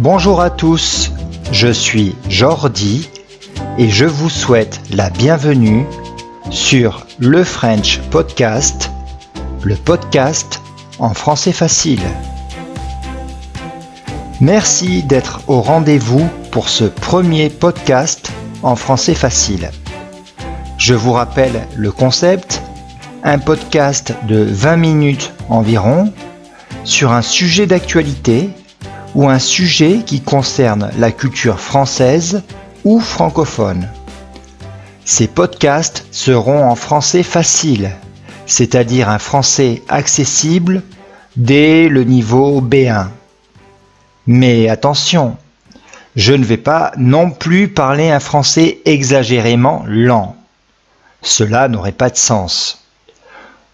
Bonjour à tous, je suis Jordi et je vous souhaite la bienvenue sur le French Podcast, le podcast en français facile. Merci d'être au rendez-vous pour ce premier podcast en français facile. Je vous rappelle le concept, un podcast de 20 minutes environ sur un sujet d'actualité ou un sujet qui concerne la culture française ou francophone. Ces podcasts seront en français facile, c'est-à-dire un français accessible dès le niveau B1. Mais attention, je ne vais pas non plus parler un français exagérément lent. Cela n'aurait pas de sens.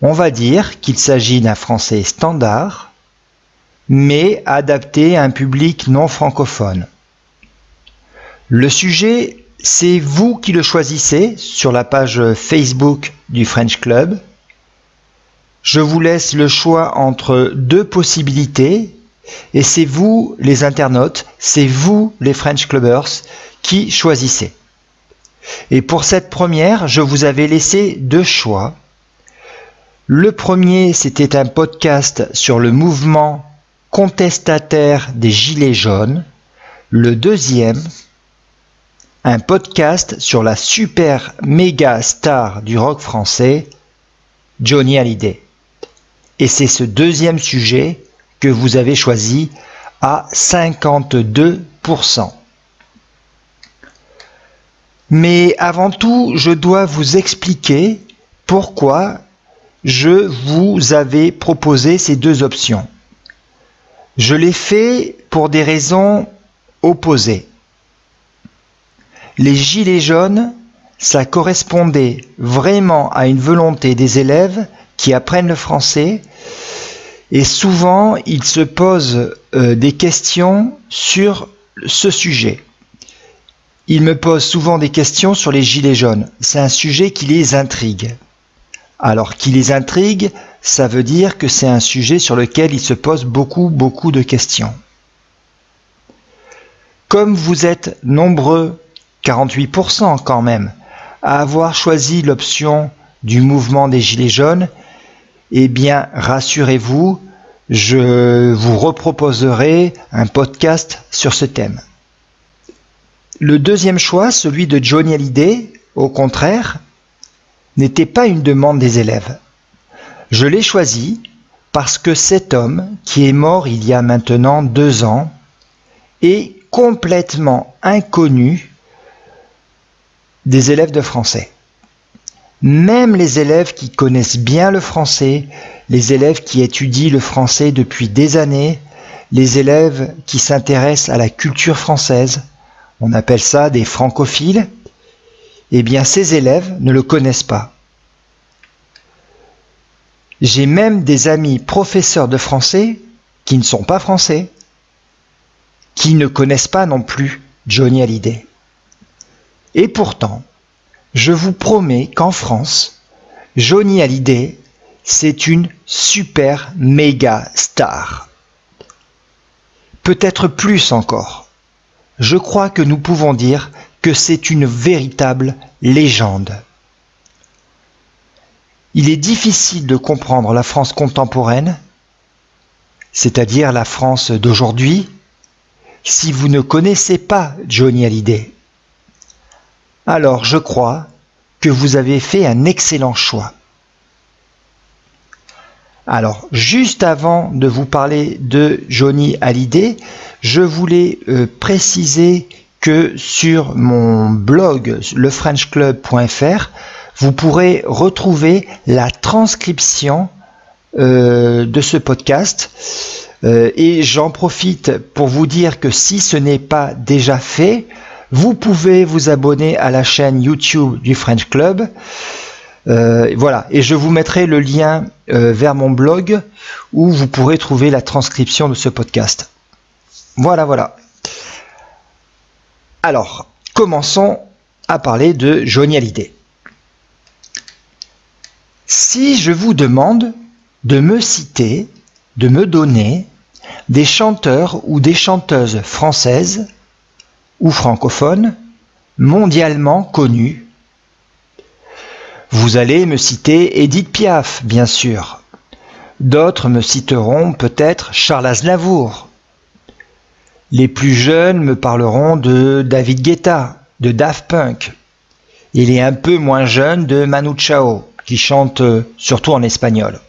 On va dire qu'il s'agit d'un français standard, mais adapté à un public non francophone. Le sujet, c'est vous qui le choisissez sur la page Facebook du French Club. Je vous laisse le choix entre deux possibilités et c'est vous les internautes, c'est vous les French Clubbers qui choisissez. Et pour cette première, je vous avais laissé deux choix. Le premier, c'était un podcast sur le mouvement contestataire des Gilets jaunes. Le deuxième, un podcast sur la super méga star du rock français, Johnny Hallyday. Et c'est ce deuxième sujet que vous avez choisi à 52%. Mais avant tout, je dois vous expliquer pourquoi je vous avais proposé ces deux options. Je l'ai fait pour des raisons opposées. Les gilets jaunes, ça correspondait vraiment à une volonté des élèves qui apprennent le français et souvent ils se posent euh, des questions sur ce sujet. Ils me posent souvent des questions sur les gilets jaunes. C'est un sujet qui les intrigue. Alors qui les intrigue, ça veut dire que c'est un sujet sur lequel ils se posent beaucoup, beaucoup de questions. Comme vous êtes nombreux, 48% quand même, à avoir choisi l'option du mouvement des Gilets jaunes, eh bien, rassurez-vous, je vous reproposerai un podcast sur ce thème. Le deuxième choix, celui de Johnny Hallyday, au contraire, n'était pas une demande des élèves. Je l'ai choisi parce que cet homme, qui est mort il y a maintenant deux ans, est complètement inconnu des élèves de français. Même les élèves qui connaissent bien le français, les élèves qui étudient le français depuis des années, les élèves qui s'intéressent à la culture française, on appelle ça des francophiles, eh bien ces élèves ne le connaissent pas. J'ai même des amis professeurs de français qui ne sont pas français, qui ne connaissent pas non plus Johnny Hallyday. Et pourtant, je vous promets qu'en France, Johnny Hallyday, c'est une super méga star. Peut-être plus encore. Je crois que nous pouvons dire que c'est une véritable légende. Il est difficile de comprendre la France contemporaine, c'est-à-dire la France d'aujourd'hui, si vous ne connaissez pas Johnny Hallyday. Alors je crois que vous avez fait un excellent choix. Alors, juste avant de vous parler de Johnny Hallyday, je voulais euh, préciser que sur mon blog lefrenchclub.fr, vous pourrez retrouver la transcription euh, de ce podcast. Euh, et j'en profite pour vous dire que si ce n'est pas déjà fait, vous pouvez vous abonner à la chaîne YouTube du French Club. Euh, voilà, et je vous mettrai le lien vers mon blog où vous pourrez trouver la transcription de ce podcast. Voilà, voilà. Alors, commençons à parler de Hallyday. Si je vous demande de me citer, de me donner des chanteurs ou des chanteuses françaises ou francophones mondialement connus. Vous allez me citer Edith Piaf, bien sûr. D'autres me citeront peut-être Charles Aznavour. Les plus jeunes me parleront de David Guetta, de Daft Punk. Il est un peu moins jeune de Manu Chao, qui chante surtout en espagnol.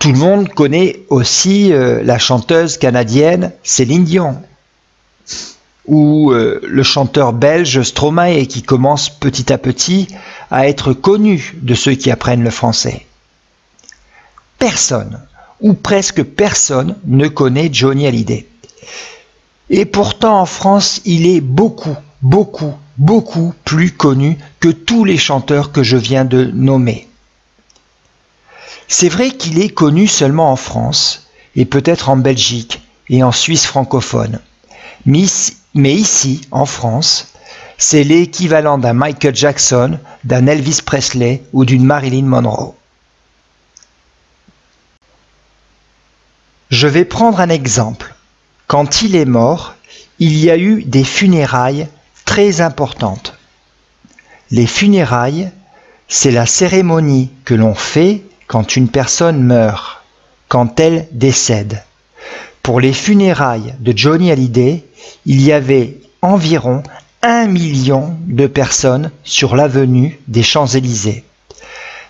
Tout le monde connaît aussi euh, la chanteuse canadienne Céline Dion ou euh, le chanteur belge Stromae qui commence petit à petit à être connu de ceux qui apprennent le français. Personne, ou presque personne, ne connaît Johnny Hallyday. Et pourtant en France, il est beaucoup, beaucoup, beaucoup plus connu que tous les chanteurs que je viens de nommer. C'est vrai qu'il est connu seulement en France, et peut-être en Belgique et en Suisse francophone. Mais ici, en France, c'est l'équivalent d'un Michael Jackson, d'un Elvis Presley ou d'une Marilyn Monroe. Je vais prendre un exemple. Quand il est mort, il y a eu des funérailles très importantes. Les funérailles, c'est la cérémonie que l'on fait quand une personne meurt, quand elle décède. Pour les funérailles de Johnny Hallyday, il y avait environ un million de personnes sur l'avenue des Champs-Élysées.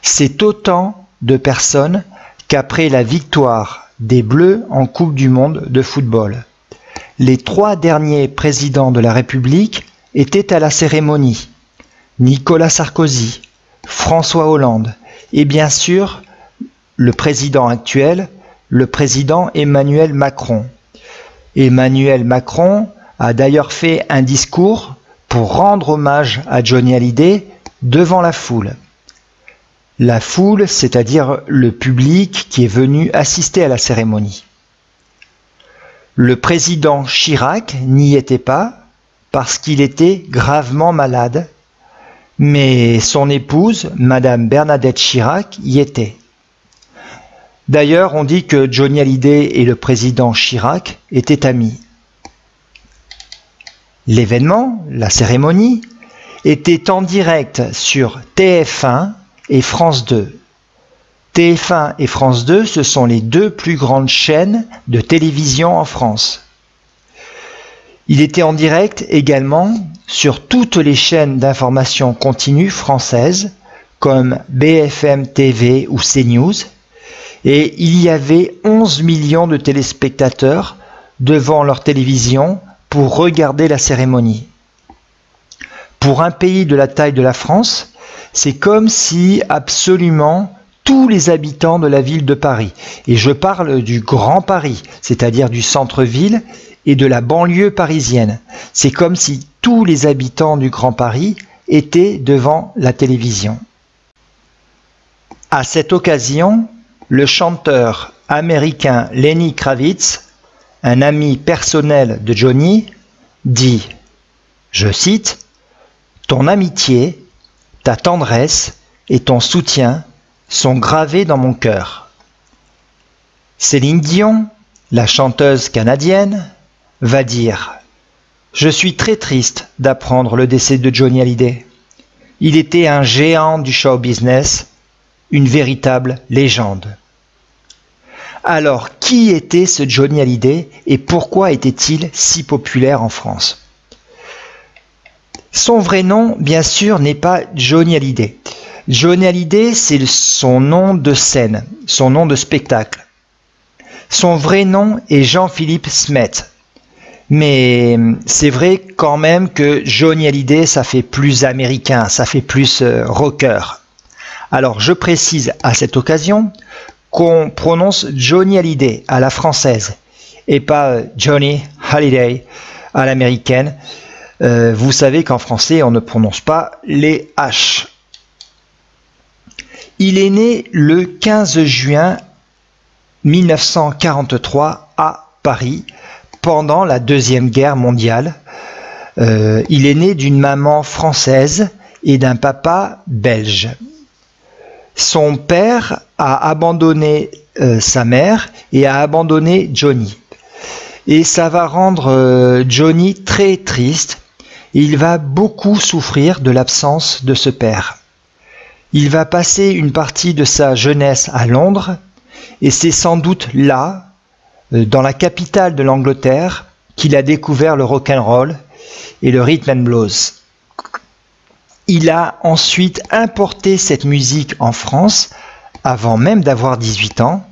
C'est autant de personnes qu'après la victoire des Bleus en Coupe du Monde de football. Les trois derniers présidents de la République étaient à la cérémonie. Nicolas Sarkozy, François Hollande et bien sûr le président actuel, le président Emmanuel Macron. Emmanuel Macron a d'ailleurs fait un discours pour rendre hommage à Johnny Hallyday devant la foule. La foule, c'est-à-dire le public qui est venu assister à la cérémonie. Le président Chirac n'y était pas parce qu'il était gravement malade, mais son épouse, Madame Bernadette Chirac, y était. D'ailleurs, on dit que Johnny Hallyday et le président Chirac étaient amis. L'événement, la cérémonie, était en direct sur TF1 et France 2. TF1 et France 2, ce sont les deux plus grandes chaînes de télévision en France. Il était en direct également sur toutes les chaînes d'information continue françaises comme BFM TV ou CNews et il y avait 11 millions de téléspectateurs devant leur télévision pour regarder la cérémonie. Pour un pays de la taille de la France, c'est comme si absolument tous les habitants de la ville de Paris, et je parle du Grand Paris, c'est-à-dire du centre-ville et de la banlieue parisienne, c'est comme si tous les habitants du Grand Paris étaient devant la télévision. À cette occasion, le chanteur américain Lenny Kravitz, un ami personnel de Johnny, dit, je cite, Ton amitié, ta tendresse et ton soutien sont gravés dans mon cœur. Céline Dion, la chanteuse canadienne, va dire Je suis très triste d'apprendre le décès de Johnny Hallyday. Il était un géant du show business, une véritable légende. Alors, qui était ce Johnny Hallyday et pourquoi était-il si populaire en France? Son vrai nom, bien sûr, n'est pas Johnny Hallyday. Johnny Hallyday, c'est son nom de scène, son nom de spectacle. Son vrai nom est Jean-Philippe Smet. Mais c'est vrai quand même que Johnny Hallyday, ça fait plus américain, ça fait plus euh, rocker. Alors je précise à cette occasion qu'on prononce Johnny Hallyday à la française et pas euh, Johnny Hallyday à l'américaine. Euh, vous savez qu'en français, on ne prononce pas les H. Il est né le 15 juin 1943 à Paris pendant la Deuxième Guerre mondiale. Euh, il est né d'une maman française et d'un papa belge. son père a abandonné euh, sa mère et a abandonné Johnny. Et ça va rendre Johnny très triste. Il va beaucoup souffrir de l'absence de ce père. Il va passer une partie de sa jeunesse à Londres et c'est sans doute là, euh, dans la capitale de l'Angleterre, qu'il a découvert le rock'n'roll et le rhythm and blues. Il a ensuite importé cette musique en France avant même d'avoir 18 ans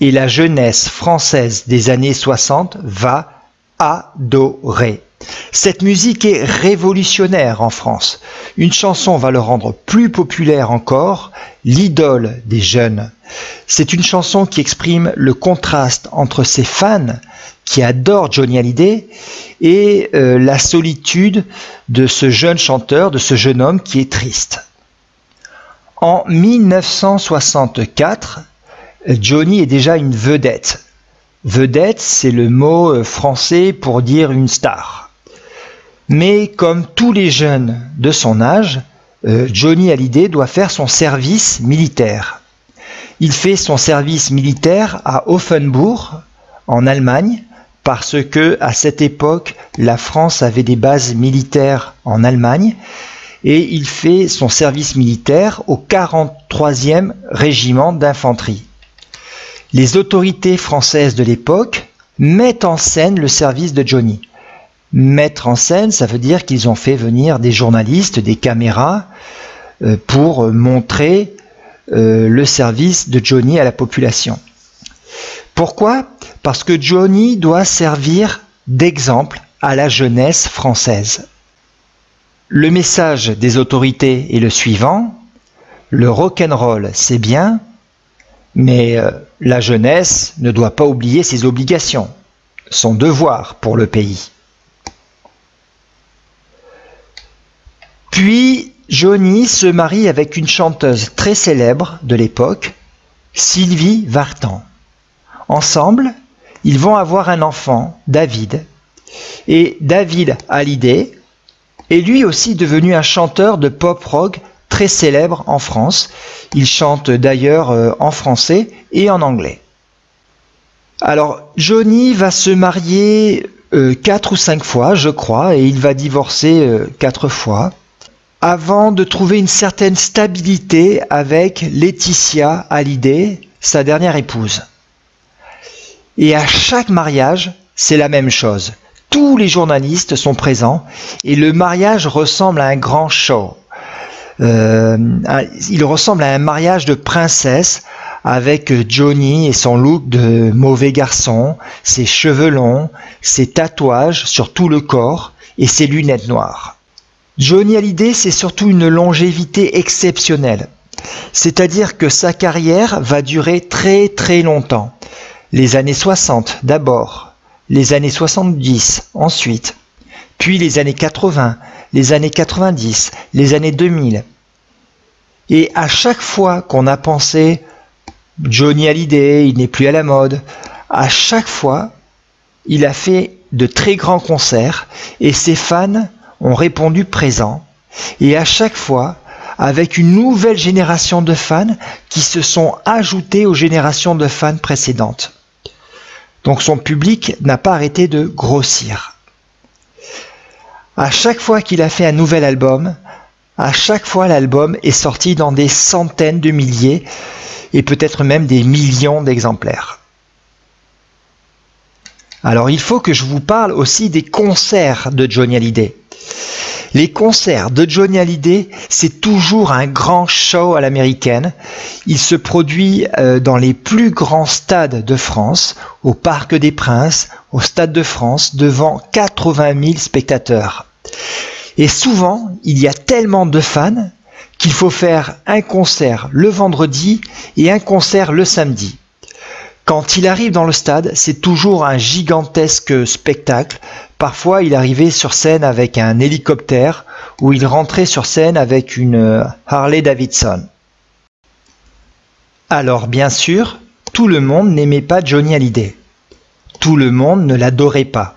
et la jeunesse française des années 60 va adorer. Cette musique est révolutionnaire en France. Une chanson va le rendre plus populaire encore, l'idole des jeunes. C'est une chanson qui exprime le contraste entre ses fans qui adorent Johnny Hallyday et euh, la solitude de ce jeune chanteur, de ce jeune homme qui est triste. En 1964, Johnny est déjà une vedette. Vedette, c'est le mot euh, français pour dire une star. Mais comme tous les jeunes de son âge, euh, Johnny Hallyday doit faire son service militaire. Il fait son service militaire à Offenbourg, en Allemagne, parce que à cette époque, la France avait des bases militaires en Allemagne, et il fait son service militaire au 43e régiment d'infanterie. Les autorités françaises de l'époque mettent en scène le service de Johnny. Mettre en scène, ça veut dire qu'ils ont fait venir des journalistes, des caméras, euh, pour montrer euh, le service de Johnny à la population. Pourquoi? Parce que Johnny doit servir d'exemple à la jeunesse française. Le message des autorités est le suivant le rock'n'roll, c'est bien, mais euh, la jeunesse ne doit pas oublier ses obligations, son devoir pour le pays. Puis Johnny se marie avec une chanteuse très célèbre de l'époque, Sylvie Vartan. Ensemble, ils vont avoir un enfant, David. Et David Hallyday est lui aussi devenu un chanteur de pop rock très célèbre en France. Il chante d'ailleurs euh, en français et en anglais. Alors, Johnny va se marier euh, quatre ou cinq fois, je crois, et il va divorcer euh, quatre fois avant de trouver une certaine stabilité avec Laetitia Hallyday, sa dernière épouse. Et à chaque mariage, c'est la même chose. Tous les journalistes sont présents et le mariage ressemble à un grand show. Euh, il ressemble à un mariage de princesse avec Johnny et son look de mauvais garçon, ses cheveux longs, ses tatouages sur tout le corps et ses lunettes noires. Johnny Hallyday, c'est surtout une longévité exceptionnelle. C'est-à-dire que sa carrière va durer très très longtemps. Les années 60 d'abord, les années 70 ensuite, puis les années 80, les années 90, les années 2000. Et à chaque fois qu'on a pensé Johnny Hallyday, il n'est plus à la mode, à chaque fois, il a fait de très grands concerts et ses fans ont répondu présent, et à chaque fois avec une nouvelle génération de fans qui se sont ajoutés aux générations de fans précédentes. Donc son public n'a pas arrêté de grossir. À chaque fois qu'il a fait un nouvel album, à chaque fois l'album est sorti dans des centaines de milliers et peut-être même des millions d'exemplaires. Alors il faut que je vous parle aussi des concerts de Johnny Hallyday. Les concerts de Johnny Hallyday, c'est toujours un grand show à l'américaine. Il se produit euh, dans les plus grands stades de France, au Parc des Princes, au Stade de France, devant 80 000 spectateurs. Et souvent, il y a tellement de fans qu'il faut faire un concert le vendredi et un concert le samedi. Quand il arrive dans le stade, c'est toujours un gigantesque spectacle Parfois, il arrivait sur scène avec un hélicoptère ou il rentrait sur scène avec une Harley Davidson. Alors, bien sûr, tout le monde n'aimait pas Johnny Hallyday. Tout le monde ne l'adorait pas.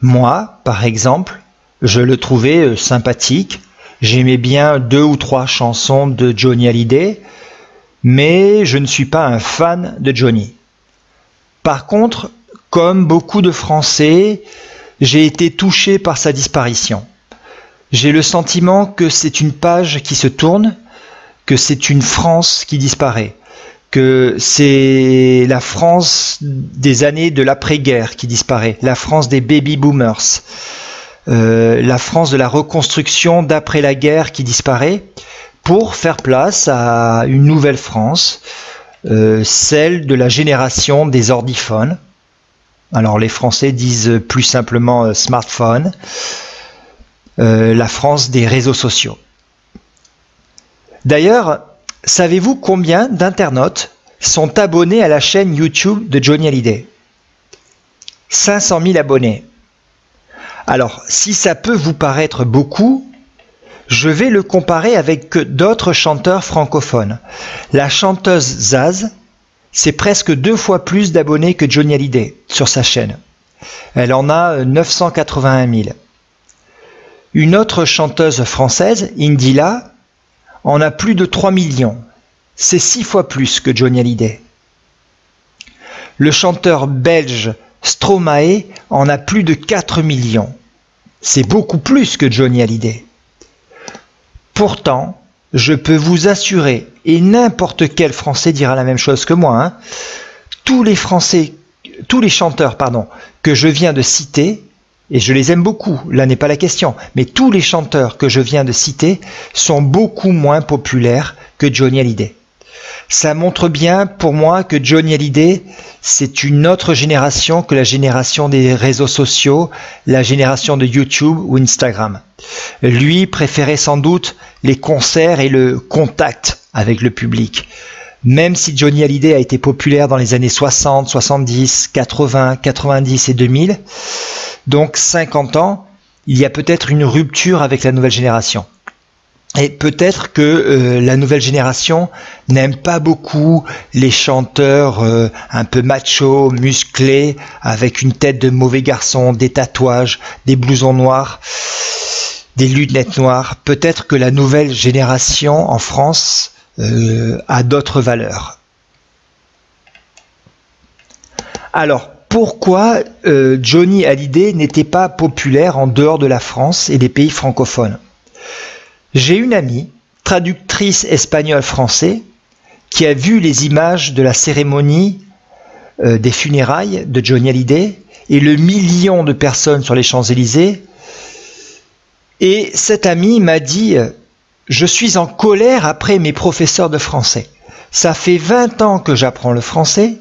Moi, par exemple, je le trouvais euh, sympathique. J'aimais bien deux ou trois chansons de Johnny Hallyday. mais je ne suis pas un fan de Johnny. Par contre, comme beaucoup de Français, j'ai été touché par sa disparition. J'ai le sentiment que c'est une page qui se tourne, que c'est une France qui disparaît, que c'est la France des années de l'après-guerre qui disparaît, la France des baby boomers, euh, la France de la reconstruction d'après la guerre qui disparaît, pour faire place à une nouvelle France, euh, celle de la génération des ordiphones. Alors les Français disent plus simplement euh, smartphone, euh, la France des réseaux sociaux. D'ailleurs, savez-vous combien d'internautes sont abonnés à la chaîne YouTube de Johnny Hallyday? 500 000 abonnés. Alors, si ça peut vous paraître beaucoup, je vais le comparer avec d'autres chanteurs francophones. La chanteuse Zaz, c'est presque deux fois plus d'abonnés que Johnny Hallyday sur sa chaîne. Elle en a 981 000. Une autre chanteuse française, Indila, en a plus de 3 millions. C'est six fois plus que Johnny Hallyday. Le chanteur belge Stromae en a plus de 4 millions. C'est beaucoup plus que Johnny Hallyday. Pourtant, je peux vous assurer, et n'importe quel Français dira la même chose que moi, hein, tous les Français, tous les chanteurs, pardon, que je viens de citer, et je les aime beaucoup, là n'est pas la question, mais tous les chanteurs que je viens de citer sont beaucoup moins populaires que Johnny Hallyday. Ça montre bien pour moi que Johnny Hallyday, c'est une autre génération que la génération des réseaux sociaux, la génération de YouTube ou Instagram. Lui préférait sans doute les concerts et le contact avec le public. Même si Johnny Hallyday a été populaire dans les années 60, 70, 80, 90 et 2000, donc 50 ans, il y a peut-être une rupture avec la nouvelle génération. Et peut-être que euh, la nouvelle génération n'aime pas beaucoup les chanteurs euh, un peu macho, musclés, avec une tête de mauvais garçon, des tatouages, des blousons noirs, des lunettes noires. Peut-être que la nouvelle génération en France euh, a d'autres valeurs. Alors, pourquoi Johnny Hallyday n'était pas populaire en dehors de la France et des pays francophones? J'ai une amie, traductrice espagnole-français, qui a vu les images de la cérémonie euh, des funérailles de Johnny Hallyday et le million de personnes sur les Champs-Élysées. Et cette amie m'a dit Je suis en colère après mes professeurs de français. Ça fait 20 ans que j'apprends le français,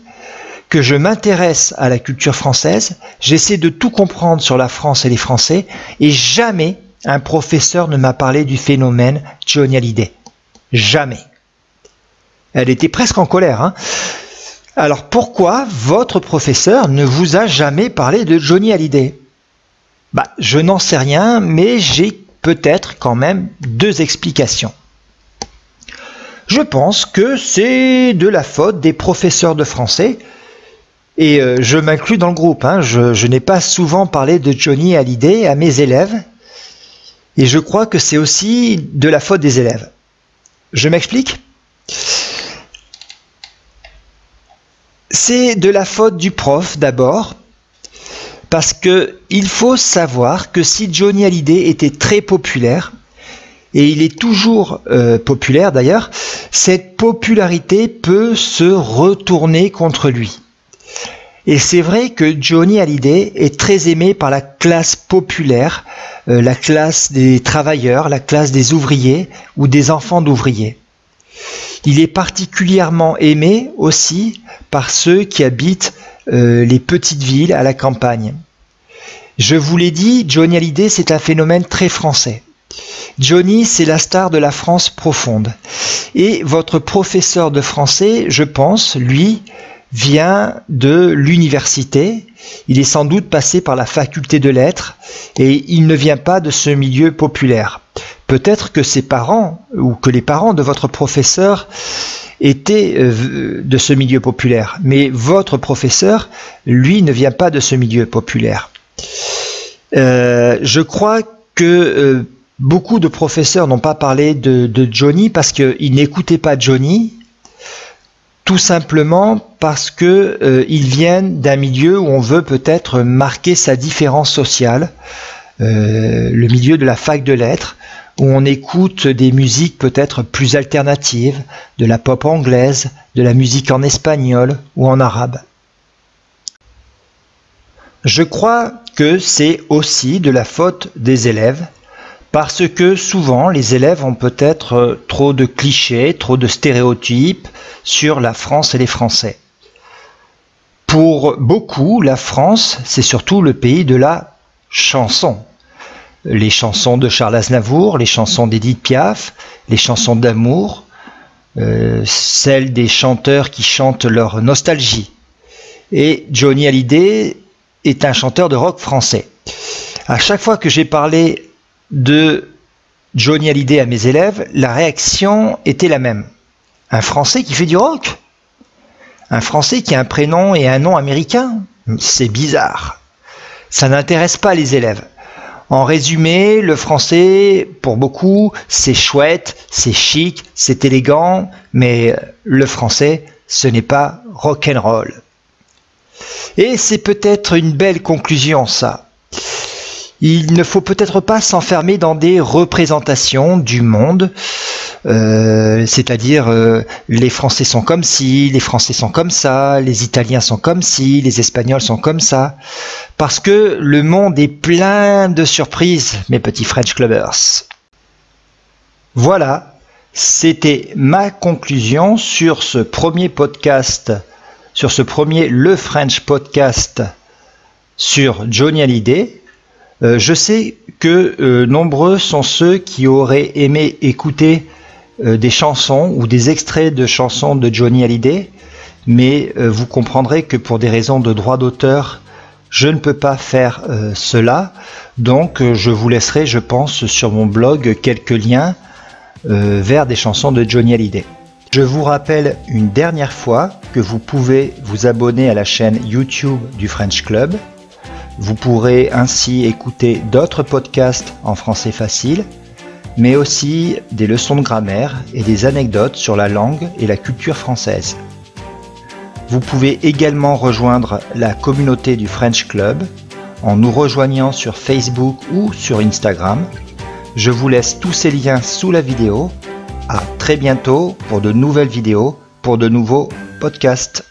que je m'intéresse à la culture française, j'essaie de tout comprendre sur la France et les Français, et jamais un professeur ne m'a parlé du phénomène Johnny Hallyday. Jamais. Elle était presque en colère. Hein. Alors pourquoi votre professeur ne vous a jamais parlé de Johnny Hallyday? Bah, Je n'en sais rien, mais j'ai peut-être quand même deux explications. Je pense que c'est de la faute des professeurs de français, et euh, je m'inclus dans le groupe. Hein. Je, je n'ai pas souvent parlé de Johnny Hallyday à mes élèves, et je crois que c'est aussi de la faute des élèves. Je m'explique? C'est de la faute du prof d'abord, parce que il faut savoir que si Johnny Hallyday était très populaire, et il est toujours euh, populaire d'ailleurs, cette popularité peut se retourner contre lui. Et c'est vrai que Johnny Hallyday est très aimé par la classe populaire, euh, la classe des travailleurs, la classe des ouvriers ou des enfants d'ouvriers. Il est particulièrement aimé aussi par ceux qui habitent euh, les petites villes à la campagne. Je vous l'ai dit, Johnny Hallyday, c'est un phénomène très français. Johnny, c'est la star de la France profonde. Et votre professeur de français, je pense, lui, vient de l'université. Il est sans doute passé par la faculté de lettres et il ne vient pas de ce milieu populaire. Peut-être que ses parents ou que les parents de votre professeur étaient euh, de ce milieu populaire, mais votre professeur, lui, ne vient pas de ce milieu populaire. Euh, je crois que euh, beaucoup de professeurs n'ont pas parlé de, de Johnny parce qu'ils n'écoutaient pas Johnny, tout simplement parce que euh, viennent d'un milieu où on veut peut-être marquer sa différence sociale, euh, le milieu de la fac de lettres, où on écoute des musiques peut-être plus alternatives, de la pop anglaise, de la musique en espagnol ou en arabe. Je crois que c'est aussi de la faute des élèves parce que souvent les élèves ont peut-être euh, trop de clichés, trop de stéréotypes sur la France et les Français. Pour beaucoup, la France, c'est surtout le pays de la chanson. Les chansons de Charles Aznavour, les chansons d'Edith Piaf, les chansons d'amour, euh, celles des chanteurs qui chantent leur nostalgie. Et Johnny Hallyday est un chanteur de rock français. À chaque fois que j'ai parlé de Johnny Hallyday à mes élèves, la réaction était la même. Un Français qui fait du rock Un Français qui a un prénom et un nom américain C'est bizarre. Ça n'intéresse pas les élèves. En résumé, le français, pour beaucoup, c'est chouette, c'est chic, c'est élégant, mais le français, ce n'est pas rock'n'roll. Et c'est peut-être une belle conclusion, ça. Il ne faut peut-être pas s'enfermer dans des représentations du monde, euh, c'est-à-dire euh, les Français sont comme ci, les Français sont comme ça, les Italiens sont comme ci, les Espagnols sont comme ça, parce que le monde est plein de surprises, mes petits French Clubbers. Voilà, c'était ma conclusion sur ce premier podcast, sur ce premier Le French Podcast sur Johnny Hallyday. Euh, je sais que euh, nombreux sont ceux qui auraient aimé écouter euh, des chansons ou des extraits de chansons de Johnny Hallyday, mais vous comprendrez que pour des raisons de droit d'auteur, je ne peux pas faire cela. Donc je vous laisserai, je pense, sur mon blog quelques liens vers des chansons de Johnny Hallyday. Je vous rappelle une dernière fois que vous pouvez vous abonner à la chaîne YouTube du French Club vous pourrez ainsi écouter d'autres podcasts en français facile, mais aussi des leçons de grammaire et des anecdotes sur la langue et la culture française. Vous pouvez également rejoindre la communauté du French Club en nous rejoignant sur Facebook ou sur Instagram. Je vous laisse tous ces liens sous la vidéo. À très bientôt pour de nouvelles vidéos, pour de nouveaux podcasts.